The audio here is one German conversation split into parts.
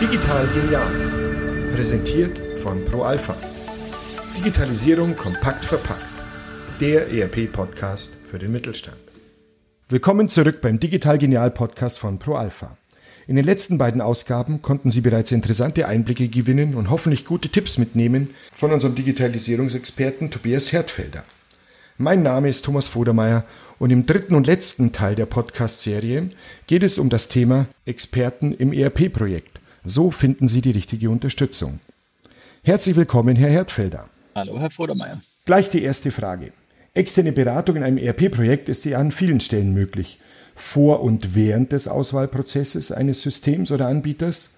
Digital genial. Präsentiert von ProAlpha. Digitalisierung kompakt verpackt. Der ERP-Podcast für den Mittelstand. Willkommen zurück beim Digital Genial Podcast von ProAlpha. In den letzten beiden Ausgaben konnten Sie bereits interessante Einblicke gewinnen und hoffentlich gute Tipps mitnehmen von unserem Digitalisierungsexperten Tobias Hertfelder. Mein Name ist Thomas Vodermeier und im dritten und letzten Teil der Podcast-Serie geht es um das Thema Experten im ERP-Projekt. So finden Sie die richtige Unterstützung. Herzlich willkommen, Herr Hertfelder. Hallo, Herr Vodermeier. Gleich die erste Frage. Externe Beratung in einem ERP-Projekt ist ja an vielen Stellen möglich. Vor und während des Auswahlprozesses eines Systems oder Anbieters,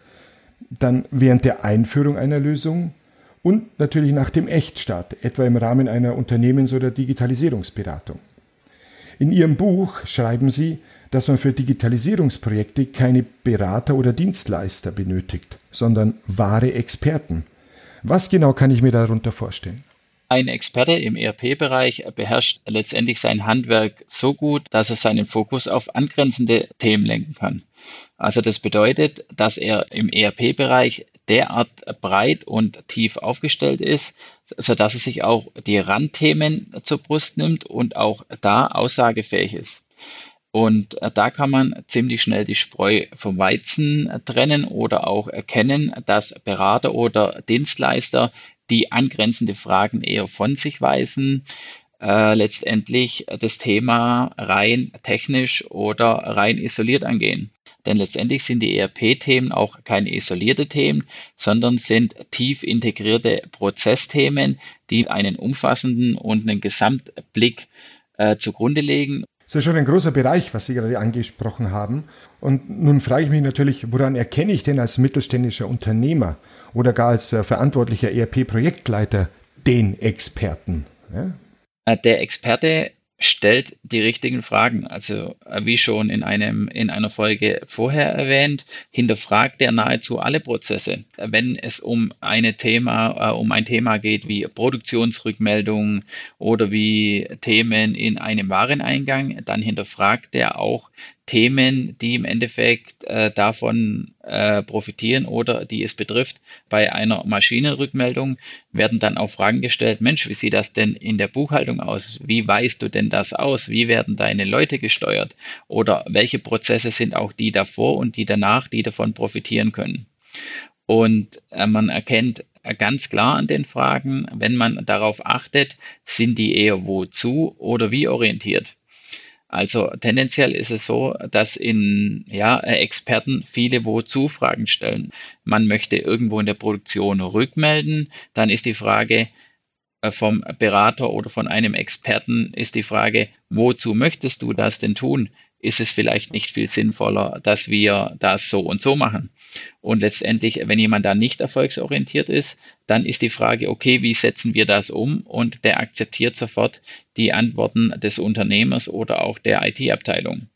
dann während der Einführung einer Lösung, und natürlich nach dem Echtstart, etwa im Rahmen einer Unternehmens- oder Digitalisierungsberatung. In Ihrem Buch schreiben Sie, dass man für Digitalisierungsprojekte keine Berater oder Dienstleister benötigt, sondern wahre Experten. Was genau kann ich mir darunter vorstellen? Ein Experte im ERP-Bereich beherrscht letztendlich sein Handwerk so gut, dass er seinen Fokus auf angrenzende Themen lenken kann. Also das bedeutet, dass er im ERP-Bereich derart breit und tief aufgestellt ist, sodass er sich auch die Randthemen zur Brust nimmt und auch da aussagefähig ist. Und da kann man ziemlich schnell die Spreu vom Weizen trennen oder auch erkennen, dass Berater oder Dienstleister die angrenzende Fragen eher von sich weisen, äh, letztendlich das Thema rein technisch oder rein isoliert angehen. Denn letztendlich sind die ERP-Themen auch keine isolierte Themen, sondern sind tief integrierte Prozessthemen, die einen umfassenden und einen Gesamtblick äh, zugrunde legen. Das ist schon ein großer Bereich, was Sie gerade angesprochen haben. Und nun frage ich mich natürlich, woran erkenne ich denn als mittelständischer Unternehmer oder gar als äh, verantwortlicher ERP-Projektleiter den Experten? Ja? Äh, der Experte stellt die richtigen Fragen. Also äh, wie schon in einem in einer Folge vorher erwähnt, hinterfragt er nahezu alle Prozesse. Wenn es um eine Thema äh, um ein Thema geht wie Produktionsrückmeldungen oder wie Themen in einem Wareneingang, dann hinterfragt er auch Themen, die im Endeffekt äh, davon äh, profitieren oder die es betrifft. Bei einer Maschinenrückmeldung werden dann auch Fragen gestellt, Mensch, wie sieht das denn in der Buchhaltung aus? Wie weißt du denn das aus? Wie werden deine Leute gesteuert? Oder welche Prozesse sind auch die davor und die danach, die davon profitieren können? Und äh, man erkennt ganz klar an den Fragen, wenn man darauf achtet, sind die eher wozu oder wie orientiert. Also tendenziell ist es so, dass in ja, Experten viele Wozu-Fragen stellen. Man möchte irgendwo in der Produktion rückmelden, dann ist die Frage äh, vom Berater oder von einem Experten ist die Frage, wozu möchtest du das denn tun? Ist es vielleicht nicht viel sinnvoller, dass wir das so und so machen. Und letztendlich, wenn jemand da nicht erfolgsorientiert ist, dann ist die Frage, okay, wie setzen wir das um? Und der akzeptiert sofort die Antworten des Unternehmers oder auch der IT-Abteilung.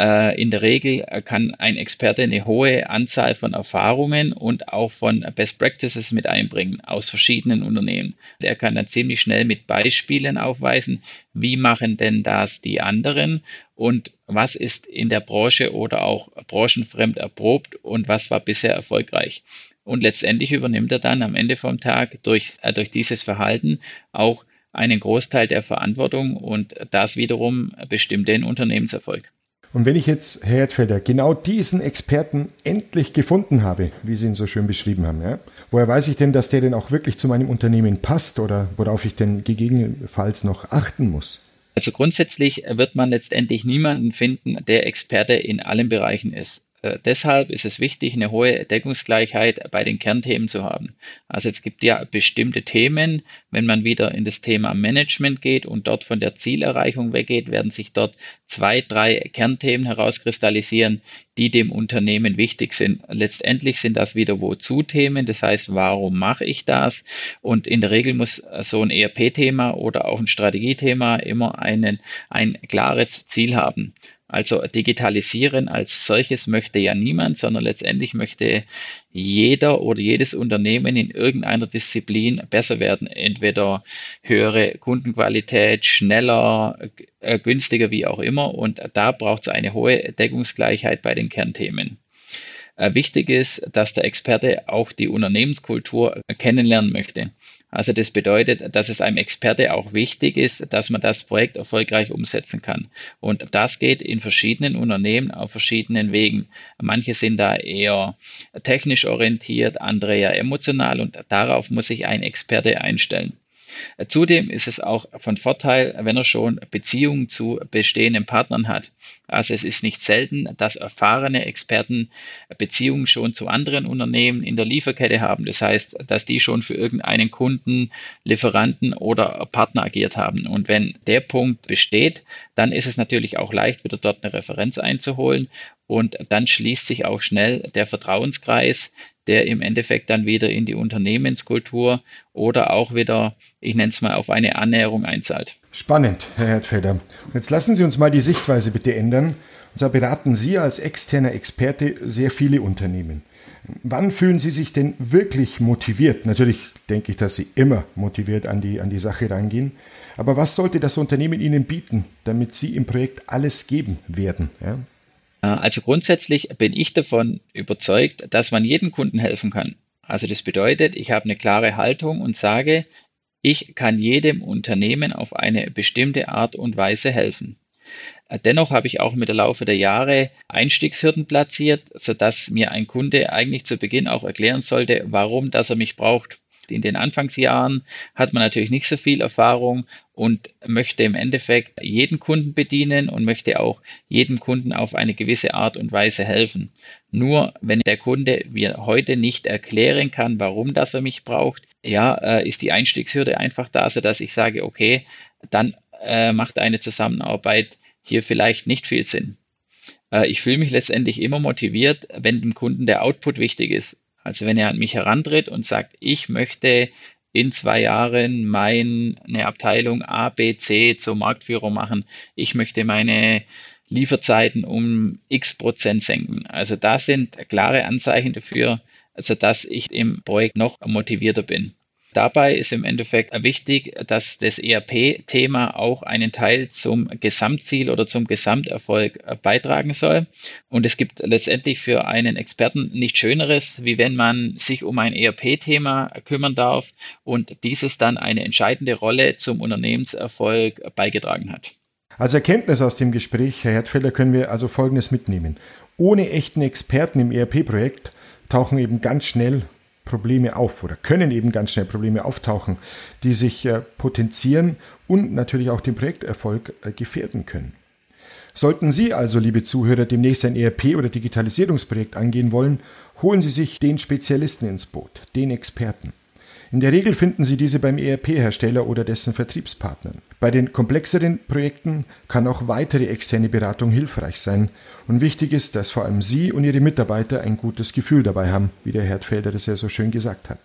Äh, in der Regel kann ein Experte eine hohe Anzahl von Erfahrungen und auch von Best Practices mit einbringen aus verschiedenen Unternehmen. Er kann dann ziemlich schnell mit Beispielen aufweisen, wie machen denn das die anderen und was ist in der Branche oder auch branchenfremd erprobt und was war bisher erfolgreich. Und letztendlich übernimmt er dann am Ende vom Tag durch, äh, durch dieses Verhalten auch einen Großteil der Verantwortung und das wiederum bestimmt den Unternehmenserfolg. Und wenn ich jetzt, Herr Erdfelder, genau diesen Experten endlich gefunden habe, wie Sie ihn so schön beschrieben haben, ja, woher weiß ich denn, dass der denn auch wirklich zu meinem Unternehmen passt oder worauf ich denn gegebenenfalls noch achten muss? Also grundsätzlich wird man letztendlich niemanden finden, der Experte in allen Bereichen ist. Äh, deshalb ist es wichtig, eine hohe Deckungsgleichheit bei den Kernthemen zu haben. Also es gibt ja bestimmte Themen, wenn man wieder in das Thema Management geht und dort von der Zielerreichung weggeht, werden sich dort zwei, drei Kernthemen herauskristallisieren, die dem Unternehmen wichtig sind. Letztendlich sind das wieder Wozu-Themen, das heißt, warum mache ich das? Und in der Regel muss so ein ERP-Thema oder auch ein Strategiethema immer einen, ein klares Ziel haben. Also digitalisieren als solches möchte ja niemand, sondern letztendlich möchte jeder oder jedes Unternehmen in irgendeiner Disziplin besser werden. Entweder höhere Kundenqualität, schneller, äh, günstiger, wie auch immer. Und da braucht es eine hohe Deckungsgleichheit bei den Kernthemen. Äh, wichtig ist, dass der Experte auch die Unternehmenskultur kennenlernen möchte. Also das bedeutet, dass es einem Experte auch wichtig ist, dass man das Projekt erfolgreich umsetzen kann. Und das geht in verschiedenen Unternehmen auf verschiedenen Wegen. Manche sind da eher technisch orientiert, andere eher emotional und darauf muss sich ein Experte einstellen. Zudem ist es auch von Vorteil, wenn er schon Beziehungen zu bestehenden Partnern hat. Also es ist nicht selten, dass erfahrene Experten Beziehungen schon zu anderen Unternehmen in der Lieferkette haben. Das heißt, dass die schon für irgendeinen Kunden, Lieferanten oder Partner agiert haben. Und wenn der Punkt besteht, dann ist es natürlich auch leicht, wieder dort eine Referenz einzuholen. Und dann schließt sich auch schnell der Vertrauenskreis, der im Endeffekt dann wieder in die Unternehmenskultur oder auch wieder, ich nenne es mal, auf eine Annäherung einzahlt. Spannend, Herr Herdfelder. Jetzt lassen Sie uns mal die Sichtweise bitte ändern. Und zwar beraten Sie als externer Experte sehr viele Unternehmen. Wann fühlen Sie sich denn wirklich motiviert? Natürlich denke ich, dass Sie immer motiviert an die, an die Sache rangehen. Aber was sollte das Unternehmen Ihnen bieten, damit Sie im Projekt alles geben werden? Ja? Äh, also grundsätzlich bin ich davon überzeugt, dass man jedem Kunden helfen kann. Also das bedeutet, ich habe eine klare Haltung und sage, ich kann jedem Unternehmen auf eine bestimmte Art und Weise helfen. Äh, dennoch habe ich auch mit der Laufe der Jahre Einstiegshürden platziert, sodass mir ein Kunde eigentlich zu Beginn auch erklären sollte, warum dass er mich braucht in den Anfangsjahren hat man natürlich nicht so viel Erfahrung und möchte im Endeffekt jeden Kunden bedienen und möchte auch jedem Kunden auf eine gewisse Art und Weise helfen. Nur wenn der Kunde mir heute nicht erklären kann, warum das er mich braucht, ja, äh, ist die Einstiegshürde einfach da, so dass ich sage, okay, dann äh, macht eine Zusammenarbeit hier vielleicht nicht viel Sinn. Äh, ich fühle mich letztendlich immer motiviert, wenn dem Kunden der Output wichtig ist. Also wenn er an mich herantritt und sagt, ich möchte in zwei Jahren meine Abteilung A, B, C zur Marktführer machen. Ich möchte meine Lieferzeiten um x Prozent senken. Also da sind klare Anzeichen dafür, also dass ich im Projekt noch motivierter bin. Dabei ist im Endeffekt wichtig, dass das ERP-Thema auch einen Teil zum Gesamtziel oder zum Gesamterfolg äh, beitragen soll. Und es gibt letztendlich für einen Experten nichts Schöneres, wie wenn man sich um ein ERP-Thema kümmern darf und dieses dann eine entscheidende Rolle zum Unternehmenserfolg beigetragen hat. Als Erkenntnis aus dem Gespräch, Herr Hertfelder, können wir also Folgendes mitnehmen. Ohne echten Experten im ERP-Projekt tauchen eben ganz schnell Probleme auf oder können eben ganz schnell Probleme auftauchen, die sich äh, potenzieren und natürlich auch den Projekterfolg äh, gefährden können. Sollten Sie also, liebe Zuhörer, demnächst ein ERP- oder Digitalisierungsprojekt angehen wollen, holen Sie sich den Spezialisten ins Boot, den Experten. In der Regel finden Sie diese beim ERP-Hersteller oder dessen Vertriebspartnern. Bei den komplexeren Projekten kann auch weitere externe Beratung hilfreich sein. Und wichtig ist, dass vor allem Sie und Ihre Mitarbeiter ein gutes Gefühl dabei haben, wie der Herdfelder das ja so schön gesagt hat.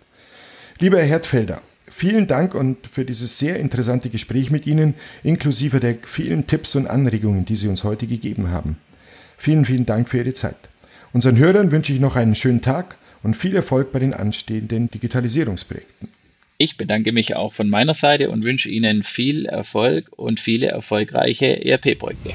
Lieber Herr Herdfelder, vielen Dank und für dieses sehr interessante Gespräch mit Ihnen, inklusive der vielen Tipps und Anregungen, die Sie uns heute gegeben haben. Vielen, vielen Dank für Ihre Zeit. Unseren Hörern wünsche ich noch einen schönen Tag und viel Erfolg bei den anstehenden Digitalisierungsprojekten. Ich bedanke mich auch von meiner Seite und wünsche Ihnen viel Erfolg und viele erfolgreiche ERP-Projekte.